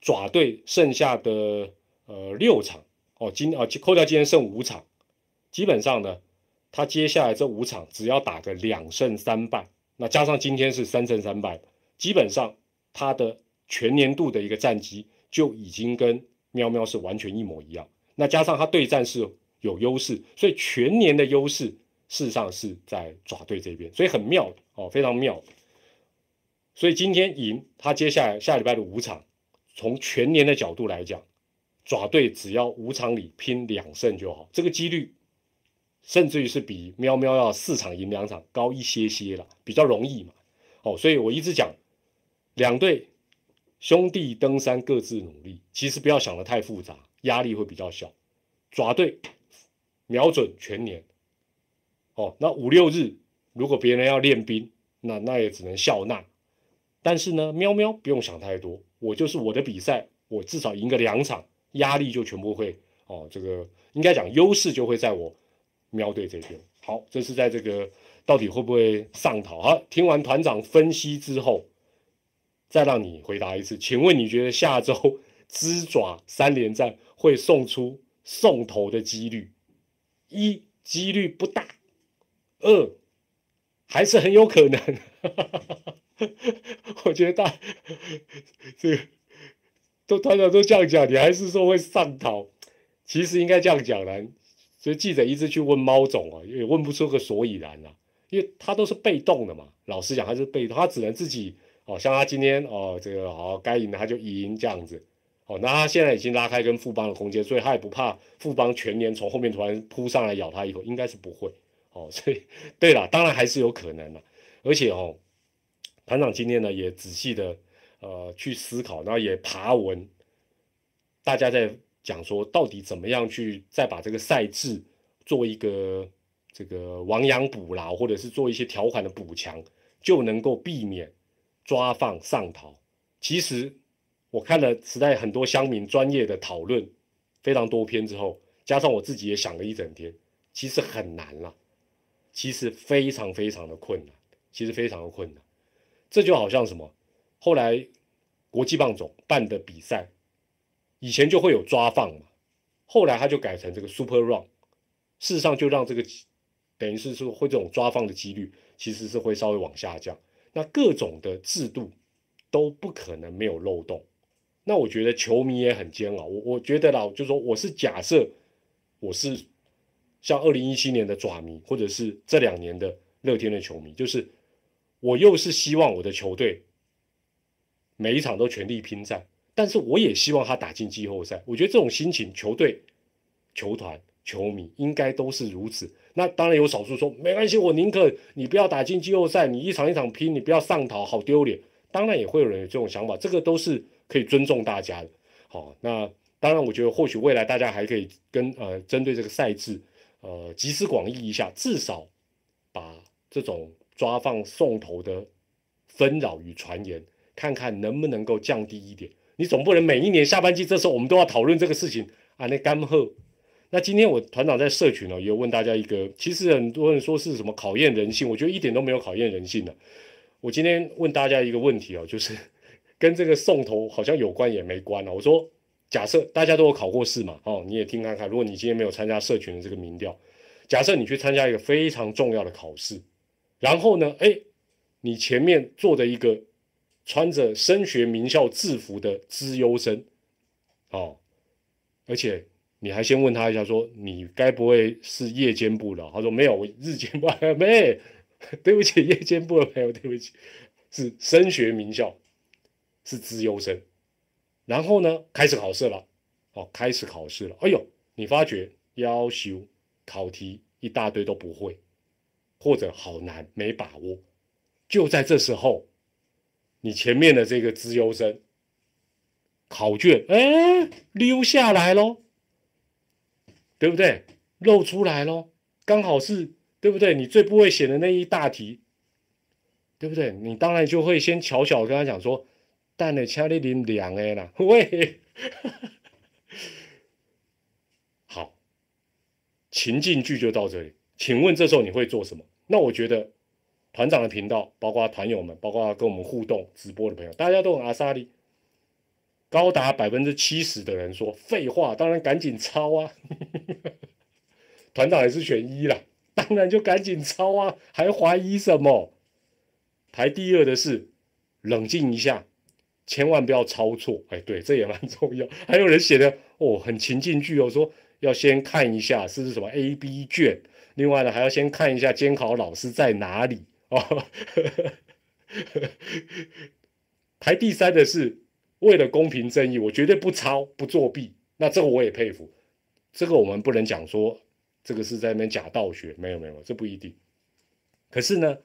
Speaker 1: 爪队剩下的呃六场哦，今啊扣掉今天剩五场，基本上呢，他接下来这五场只要打个两胜三败，那加上今天是三胜三败，基本上他的全年度的一个战绩就已经跟喵喵是完全一模一样。那加上他对战是有优势，所以全年的优势事实上是在爪队这边，所以很妙哦，非常妙。所以今天赢，他接下来下礼拜的五场，从全年的角度来讲，爪队只要五场里拼两胜就好，这个几率，甚至于是比喵喵要四场赢两场高一些些了，比较容易嘛。哦，所以我一直讲，两队兄弟登山各自努力，其实不要想的太复杂，压力会比较小。爪队瞄准全年，哦，那五六日如果别人要练兵，那那也只能笑纳。但是呢，喵喵不用想太多，我就是我的比赛，我至少赢个两场，压力就全部会哦，这个应该讲优势就会在我喵队这边。好，这是在这个到底会不会上讨？好，听完团长分析之后，再让你回答一次，请问你觉得下周 鸡爪三连战会送出送头的几率？一，几率不大；二，还是很有可能。我觉得大这个都团长都这样讲，你还是说会上逃？其实应该这样讲的。所以记者一直去问猫总啊，也问不出个所以然啊，因为他都是被动的嘛。老实讲，他是被动，他只能自己哦，像他今天哦，这个好该赢的他就赢这样子。哦，那他现在已经拉开跟富邦的空间，所以他也不怕富邦全年从后面突然扑上来咬他一口，应该是不会。哦，所以对了，当然还是有可能的，而且哦。团长今天呢也仔细的呃去思考，然后也爬文大家在讲说，到底怎么样去再把这个赛制做一个这个亡羊补牢，或者是做一些条款的补强，就能够避免抓放上逃。其实我看了时代很多乡民专业的讨论，非常多篇之后，加上我自己也想了一整天，其实很难了，其实非常非常的困难，其实非常的困难。这就好像什么，后来国际棒总办的比赛。以前就会有抓放嘛，后来他就改成这个 super run，事实上就让这个等于是说会这种抓放的几率其实是会稍微往下降。那各种的制度都不可能没有漏洞。那我觉得球迷也很煎熬。我我觉得啦，就说我是假设我是像二零一七年的爪迷，或者是这两年的乐天的球迷，就是我又是希望我的球队每一场都全力拼战。但是我也希望他打进季后赛。我觉得这种心情，球队、球团、球迷应该都是如此。那当然有少数说没关系，我宁可你不要打进季后赛，你一场一场拼，你不要上逃，好丢脸。当然也会有人有这种想法，这个都是可以尊重大家的。好，那当然我觉得或许未来大家还可以跟呃针对这个赛制呃集思广益一下，至少把这种抓放送头的纷扰与传言，看看能不能够降低一点。你总不能每一年下半季这时候我们都要讨论这个事情啊？那干喝。那今天我团长在社群呢，也问大家一个，其实很多人说是什么考验人性，我觉得一点都没有考验人性的。我今天问大家一个问题哦，就是跟这个送头好像有关也没关啊。我说，假设大家都有考过试嘛，哦，你也听看看，如果你今天没有参加社群的这个民调，假设你去参加一个非常重要的考试，然后呢，哎，你前面做的一个。穿着升学名校制服的资优生，哦，而且你还先问他一下，说你该不会是夜间部的？他说没有，我日间部没。对不起，夜间部的朋友，对不起，是升学名校，是资优生。然后呢，开始考试了，哦，开始考试了。哎呦，你发觉要求考题一大堆都不会，或者好难，没把握。就在这时候。你前面的这个资优生考卷，哎，溜下来喽，对不对？露出来喽，刚好是，对不对？你最不会写的那一大题，对不对？你当然就会先巧巧跟他讲说：“但你掐你零两哎啦，喂。”好，情境剧就到这里。请问这时候你会做什么？那我觉得。团长的频道，包括团友们，包括跟我们互动直播的朋友，大家都很阿萨利。高达百分之七十的人说废话，当然赶紧抄啊！团长也是选一了，当然就赶紧抄啊，还怀疑什么？排第二的是冷静一下，千万不要抄错。哎，对，这也蛮重要。还有人写的哦，很情境剧哦，说要先看一下是什么 A、B 卷，另外呢还要先看一下监考老师在哪里。哦，排第三的是为了公平正义，我绝对不抄不作弊。那这个我也佩服，这个我们不能讲说这个是在那边假道学，没有没有，这不一定。可是呢，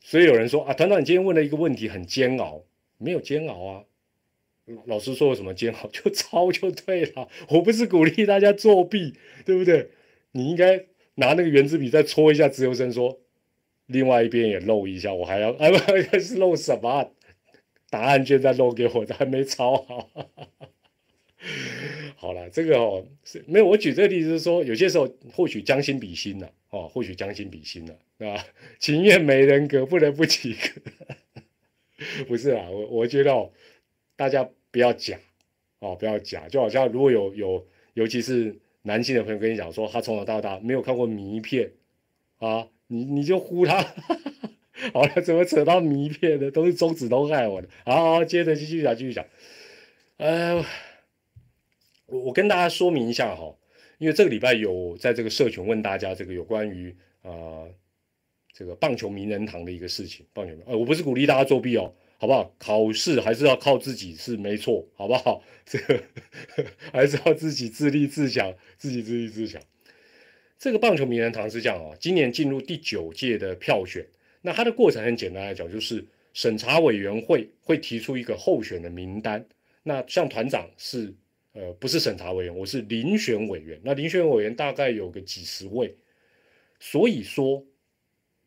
Speaker 1: 所以有人说啊，团长你今天问了一个问题很煎熬，没有煎熬啊。老师说什么煎熬 就抄就对了，我不是鼓励大家作弊，对不对？你应该拿那个圆珠笔再戳一下自由生说。另外一边也漏一下，我还要啊不，是漏什么？答案卷再漏给我，还没抄 好。好了，这个哦是没有。我举这个例子是说，有些时候或许将心比心了哦，或许将心比心了，对吧？情愿没人格，不能不及格。不是啊，我我觉得哦，大家不要假哦，不要假。就好像如果有有，尤其是男性的朋友跟你讲说，他从小到大没有看过迷片啊。你你就呼他，好了，怎么扯到迷片的？都是中指都害我的。好，好接着继续讲，继续讲。呃，我我跟大家说明一下哈，因为这个礼拜有在这个社群问大家这个有关于啊这个棒球名人堂的一个事情。棒球名，呃，我不是鼓励大家作弊哦，好不好？考试还是要靠自己是没错，好不好？这个 还是要自己自立自强，自己自立自强。这个棒球名人堂是这样啊，今年进入第九届的票选，那它的过程很简单来讲，就是审查委员会会提出一个候选的名单，那像团长是呃，不是审查委员，我是遴选委员。那遴选委员大概有个几十位，所以说，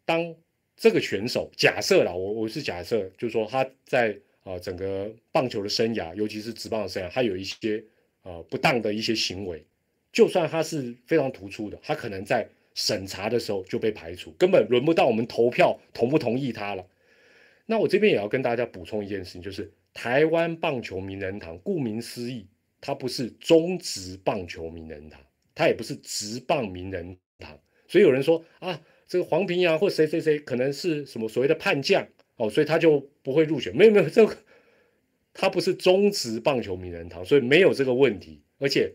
Speaker 1: 当这个选手假设了，我我是假设，就是说他在啊整个棒球的生涯，尤其是职棒的生涯，他有一些啊不当的一些行为，就算他是非常突出的，他可能在审查的时候就被排除，根本轮不到我们投票同不同意他了。那我这边也要跟大家补充一件事情，就是台湾棒球名人堂，顾名思义，它不是中职棒球名人堂，它也不是职棒名人堂。所以有人说啊，这个黄平阳或谁谁谁可能是什么所谓的叛将哦，所以他就不会入选。没有没有，这个他不是中职棒球名人堂，所以没有这个问题。而且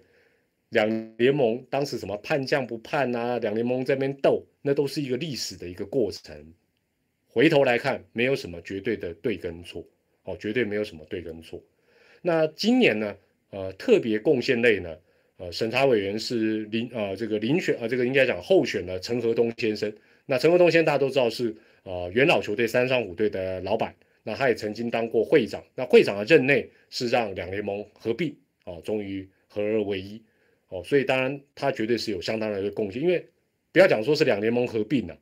Speaker 1: 两联盟当时什么叛将不叛啊，两联盟这边斗，那都是一个历史的一个过程。回头来看，没有什么绝对的对跟错，哦，绝对没有什么对跟错。那今年呢，呃，特别贡献类呢，呃，审查委员是林，呃，这个遴选，呃，这个应该讲候选的陈和东先生。那陈和东先生大家都知道是，呃，元老球队三商虎队的老板，那他也曾经当过会长。那会长的任内是让两联盟合并，哦，终于合二为一，哦，所以当然他绝对是有相当的一个贡献。因为不要讲说是两联盟合并了，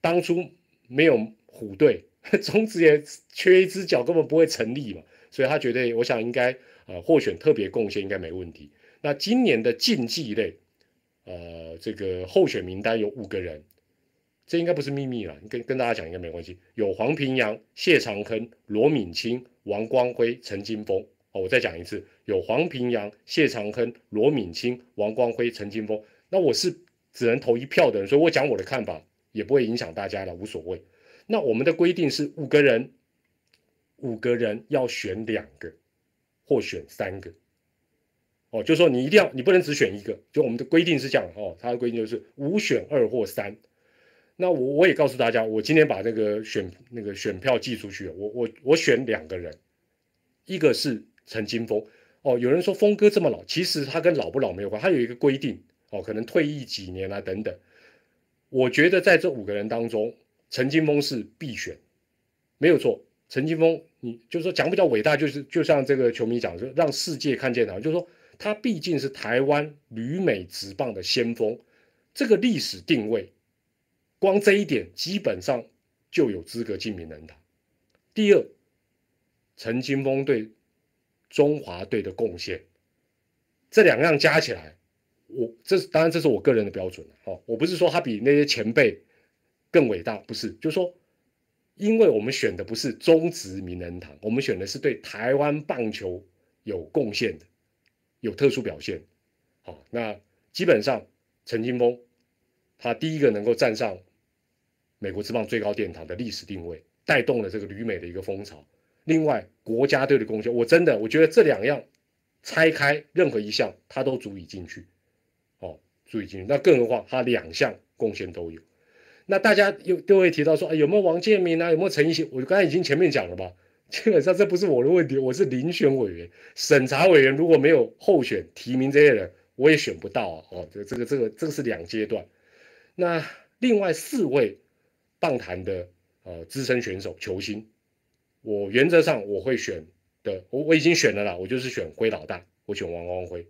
Speaker 1: 当初没有。虎队 中职也缺一只脚，根本不会成立嘛，所以他绝对，我想应该呃获选特别贡献应该没问题。那今年的竞技类，呃，这个候选名单有五个人，这应该不是秘密了，跟跟大家讲应该没关系。有黄平阳、谢长亨、罗敏清、王光辉、陈金峰。哦，我再讲一次，有黄平阳、谢长亨、罗敏清、王光辉、陈金峰。那我是只能投一票的人，所以我讲我的看法也不会影响大家的，无所谓。那我们的规定是五个人，五个人要选两个，或选三个，哦，就说你一定要，你不能只选一个，就我们的规定是这样哦，它的规定就是五选二或三。那我我也告诉大家，我今天把那个选那个选票寄出去，我我我选两个人，一个是陈金峰，哦，有人说峰哥这么老，其实他跟老不老没有关，他有一个规定，哦，可能退役几年啊等等。我觉得在这五个人当中。陈金峰是必选，没有错。陈金峰，你就是说讲不叫伟大，就是就像这个球迷讲，说让世界看见他，就是说他毕竟是台湾旅美职棒的先锋，这个历史定位，光这一点基本上就有资格进名人堂。第二，陈金峰对中华队的贡献，这两样加起来，我这当然这是我个人的标准哦，我不是说他比那些前辈。更伟大不是，就是说，因为我们选的不是中职名人堂，我们选的是对台湾棒球有贡献的、有特殊表现。好，那基本上陈金峰他第一个能够站上美国之棒最高殿堂的历史定位，带动了这个旅美的一个风潮。另外，国家队的贡献，我真的我觉得这两样拆开任何一项，他都足以进去。哦，足以进去。那更何况他两项贡献都有。那大家又都会提到说，哎，有没有王建民啊？有没有陈奕迅？我刚才已经前面讲了吧，基本上这不是我的问题，我是遴选委员、审查委员。如果没有候选提名这些人，我也选不到啊。哦，这这个这个这个是两阶段。那另外四位棒坛的呃资深选手球星，我原则上我会选的，我我已经选了啦，我就是选辉老大，我选王光辉。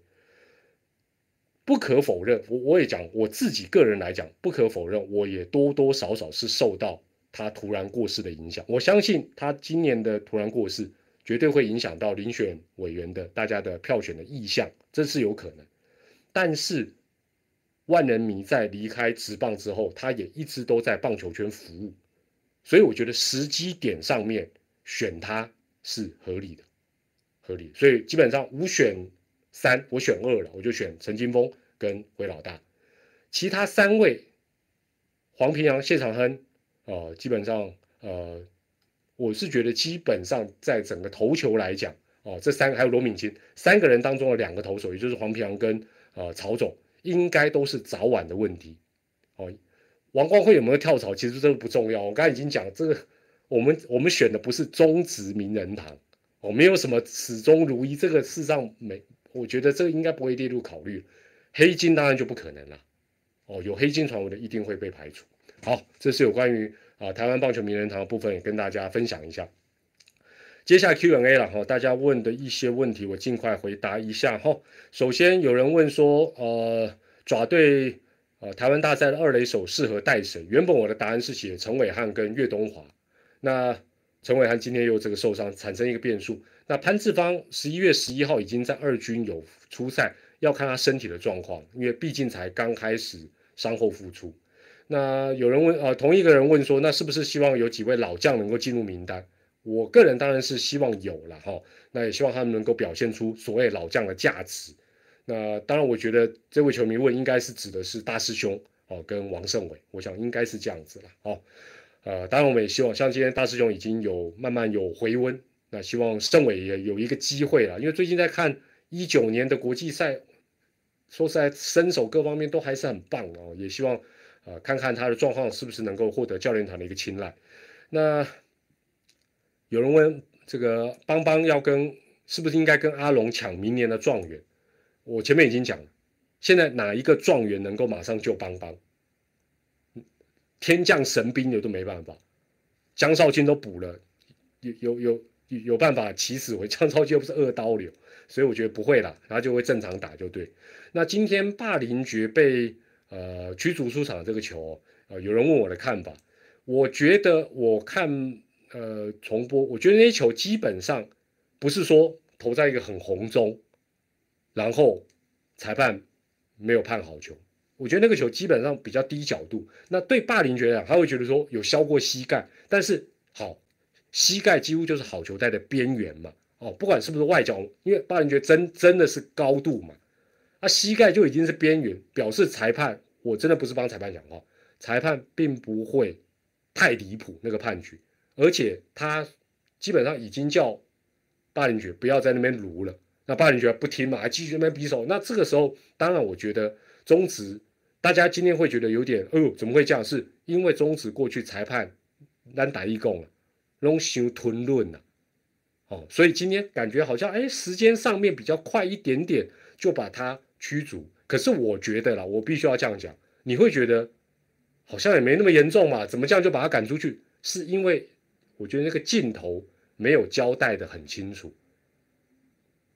Speaker 1: 不可否认，我我也讲我自己个人来讲，不可否认，我也多多少少是受到他突然过世的影响。我相信他今年的突然过世，绝对会影响到遴选委员的大家的票选的意向，这是有可能。但是万人迷在离开职棒之后，他也一直都在棒球圈服务，所以我觉得时机点上面选他是合理的，合理。所以基本上五选。三，我选二了，我就选陈金峰跟韦老大，其他三位黄平阳、谢长亨，呃，基本上，呃，我是觉得基本上在整个投球来讲，哦，这三个还有罗敏金三个人当中的两个投手，也就是黄平阳跟呃曹总，应该都是早晚的问题。哦，王光辉有没有跳槽，其实这个不重要。我刚才已经讲，这个我们我们选的不是中职名人堂，哦，没有什么始终如一，这个事实上没。我觉得这个应该不会列入考虑，黑金当然就不可能了。哦，有黑金传闻的一定会被排除。好，这是有关于啊台湾棒球名人堂的部分，也跟大家分享一下。接下来 Q&A 了哈，大家问的一些问题我尽快回答一下哈。首先有人问说，呃，爪队呃台湾大赛的二垒手适合带谁？原本我的答案是写陈伟汉跟岳东华，那陈伟汉今天又这个受伤，产生一个变数。那潘志芳十一月十一号已经在二军有出赛，要看他身体的状况，因为毕竟才刚开始伤后复出。那有人问，呃，同一个人问说，那是不是希望有几位老将能够进入名单？我个人当然是希望有了哈，那也希望他们能够表现出所谓老将的价值。那当然，我觉得这位球迷问应该是指的是大师兄哦，跟王胜伟，我想应该是这样子了哦。呃，当然我们也希望，像今天大师兄已经有慢慢有回温，那希望胜伟也有一个机会了，因为最近在看一九年的国际赛，说实在身手各方面都还是很棒哦，也希望啊看看他的状况是不是能够获得教练团的一个青睐。那。有人问这个邦邦要跟是不是应该跟阿龙抢明年的状元？我前面已经讲了，现在哪一个状元能够马上救邦邦？天降神兵的都没办法，江少卿都补了，有有有有办法起死回 江少卿又不是二刀流，所以我觉得不会啦，他就会正常打就对。那今天霸凌爵被呃驱逐出场这个球，呃有人问我的看法，我觉得我看。呃，重播，我觉得那些球基本上不是说投在一个很红中，然后裁判没有判好球。我觉得那个球基本上比较低角度。那对霸凌觉得他会觉得说有削过膝盖，但是好，膝盖几乎就是好球带的边缘嘛。哦，不管是不是外角，因为霸凌觉得真真的是高度嘛，那膝盖就已经是边缘，表示裁判我真的不是帮裁判讲话，裁判并不会太离谱那个判决。而且他基本上已经叫霸凌爵不要在那边撸了，那霸凌爵不听嘛，还继续那边比手。那这个时候，当然我觉得中止大家今天会觉得有点，哎呦，怎么会这样？是因为中止过去裁判单打一共了，拢修吞论了，哦，所以今天感觉好像哎，时间上面比较快一点点就把他驱逐。可是我觉得啦，我必须要这样讲，你会觉得好像也没那么严重嘛？怎么这样就把他赶出去？是因为。我觉得那个镜头没有交代的很清楚，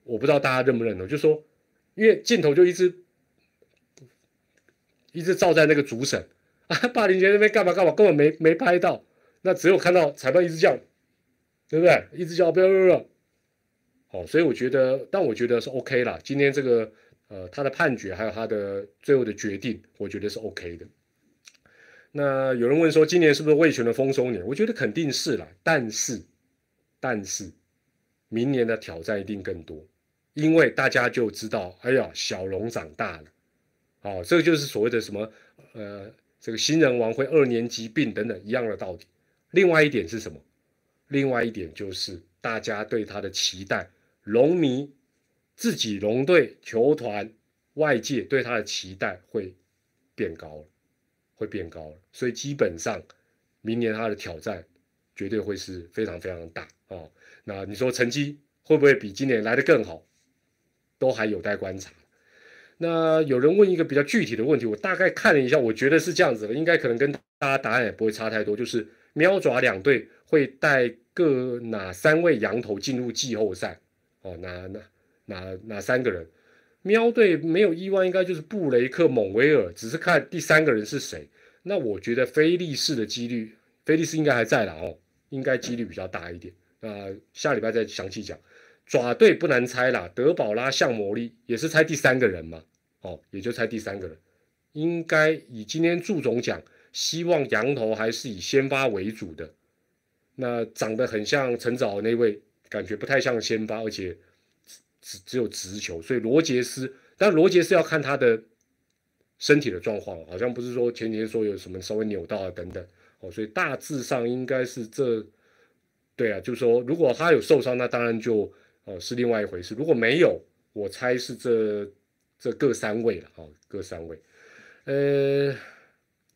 Speaker 1: 我不知道大家认不认同。就说，因为镜头就一直一直照在那个主审啊，霸凌杰那边干嘛干嘛，根本没没拍到。那只有看到裁判一直叫，对不对？一直叫不要不要不要。好，所以我觉得，但我觉得是 OK 啦。今天这个呃，他的判决还有他的最后的决定，我觉得是 OK 的。那有人问说，今年是不是魏权的丰收年？我觉得肯定是啦，但是，但是，明年的挑战一定更多，因为大家就知道，哎呀，小龙长大了，哦，这个就是所谓的什么，呃，这个新人王会二年级病等等一样的道理。另外一点是什么？另外一点就是大家对他的期待，龙迷自己龙队球团外界对他的期待会变高了。会变高了，所以基本上明年他的挑战绝对会是非常非常大哦。那你说成绩会不会比今年来的更好，都还有待观察。那有人问一个比较具体的问题，我大概看了一下，我觉得是这样子的，应该可能跟大家答案也不会差太多，就是喵爪两队会带各哪三位羊头进入季后赛哦？哪哪哪哪三个人？喵队没有意外，应该就是布雷克、蒙维尔，只是看第三个人是谁。那我觉得菲利士的几率，菲利士应该还在了哦，应该几率比较大一点。那下礼拜再详细讲。爪队不难猜啦，德保拉、向魔力也是猜第三个人嘛，哦，也就猜第三个人。应该以今天祝总讲，希望羊头还是以先发为主的。那长得很像陈早那位，感觉不太像先发，而且。只只有直球，所以罗杰斯，但罗杰斯要看他的身体的状况，好像不是说前几天说有什么稍微扭到啊等等哦，所以大致上应该是这，对啊，就是说如果他有受伤，那当然就哦是另外一回事。如果没有，我猜是这这各三位了哦，各三位。呃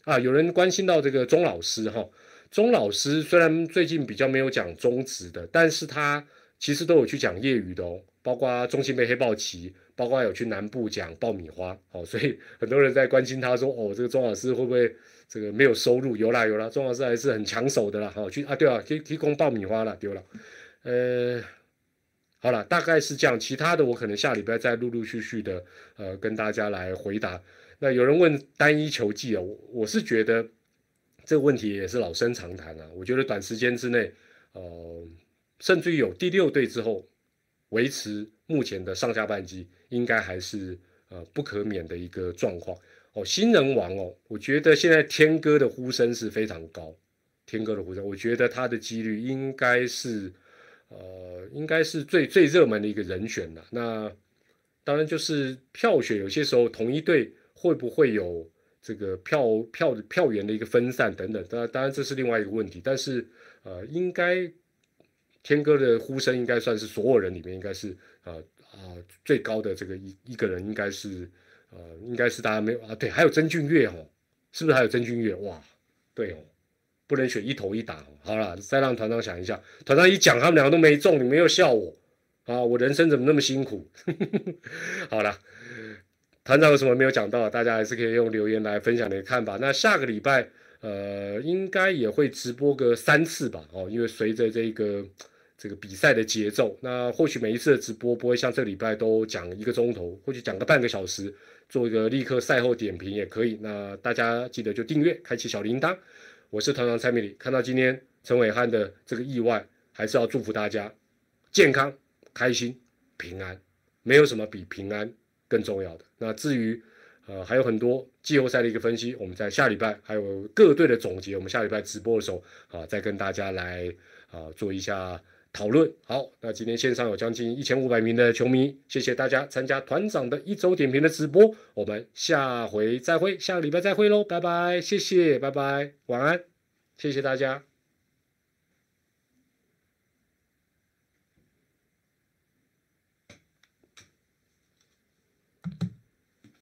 Speaker 1: 啊，有人关心到这个钟老师哈，钟老师虽然最近比较没有讲中职的，但是他其实都有去讲业余的哦。包括中信杯黑豹旗，包括有去南部讲爆米花，哦，所以 很多人在关心他说，哦，这个钟老师会不会这个没有收入？有啦有啦，钟老师还是很抢手的啦，好去啊，对啊，可以提供爆米花了，丢了。呃，好了，大概是这样。其他的我可能下礼拜再陆陆续续的呃跟大家来回答。那有人问单一球技啊，我我是觉得这个问题也是老生常谈啊。我觉得短时间之内，呃，甚至于有第六队之后维持目前的上下半季，应该还是呃不可免的一个状况。哦，新人王哦，我觉得现在天哥的呼声是非常高，天哥的呼声，我觉得他的几率应该是。呃，应该是最最热门的一个人选了。那当然就是票选，有些时候同一队会不会有这个票票票源的一个分散等等。当然，当然这是另外一个问题。但是呃，应该天哥的呼声应该算是所有人里面应该是呃啊最高的这个一一个人，应该是呃应该是大家没有啊对，还有曾俊岳哦，是不是还有曾俊岳？哇，对哦。不能选一头一打，好了，再让团长想一下。团长一讲，他们两个都没中，你们又笑我啊！我人生怎么那么辛苦？好了，团长有什么没有讲到？大家还是可以用留言来分享你的看法。那下个礼拜，呃，应该也会直播个三次吧？哦，因为随着这个这个比赛的节奏，那或许每一次的直播不会像这礼拜都讲一个钟头，或许讲个半个小时，做一个立刻赛后点评也可以。那大家记得就订阅，开启小铃铛。我是团长蔡明礼，看到今天陈伟汉的这个意外，还是要祝福大家健康、开心、平安，没有什么比平安更重要的。那至于呃还有很多季后赛的一个分析，我们在下礼拜还有各队的总结，我们下礼拜直播的时候啊，再跟大家来啊做一下。讨论好，那今天线上有将近一千五百名的球迷，谢谢大家参加团长的一周点评的直播，我们下回再会，下个礼拜再会喽，拜拜，谢谢，拜拜，晚安，谢谢大家。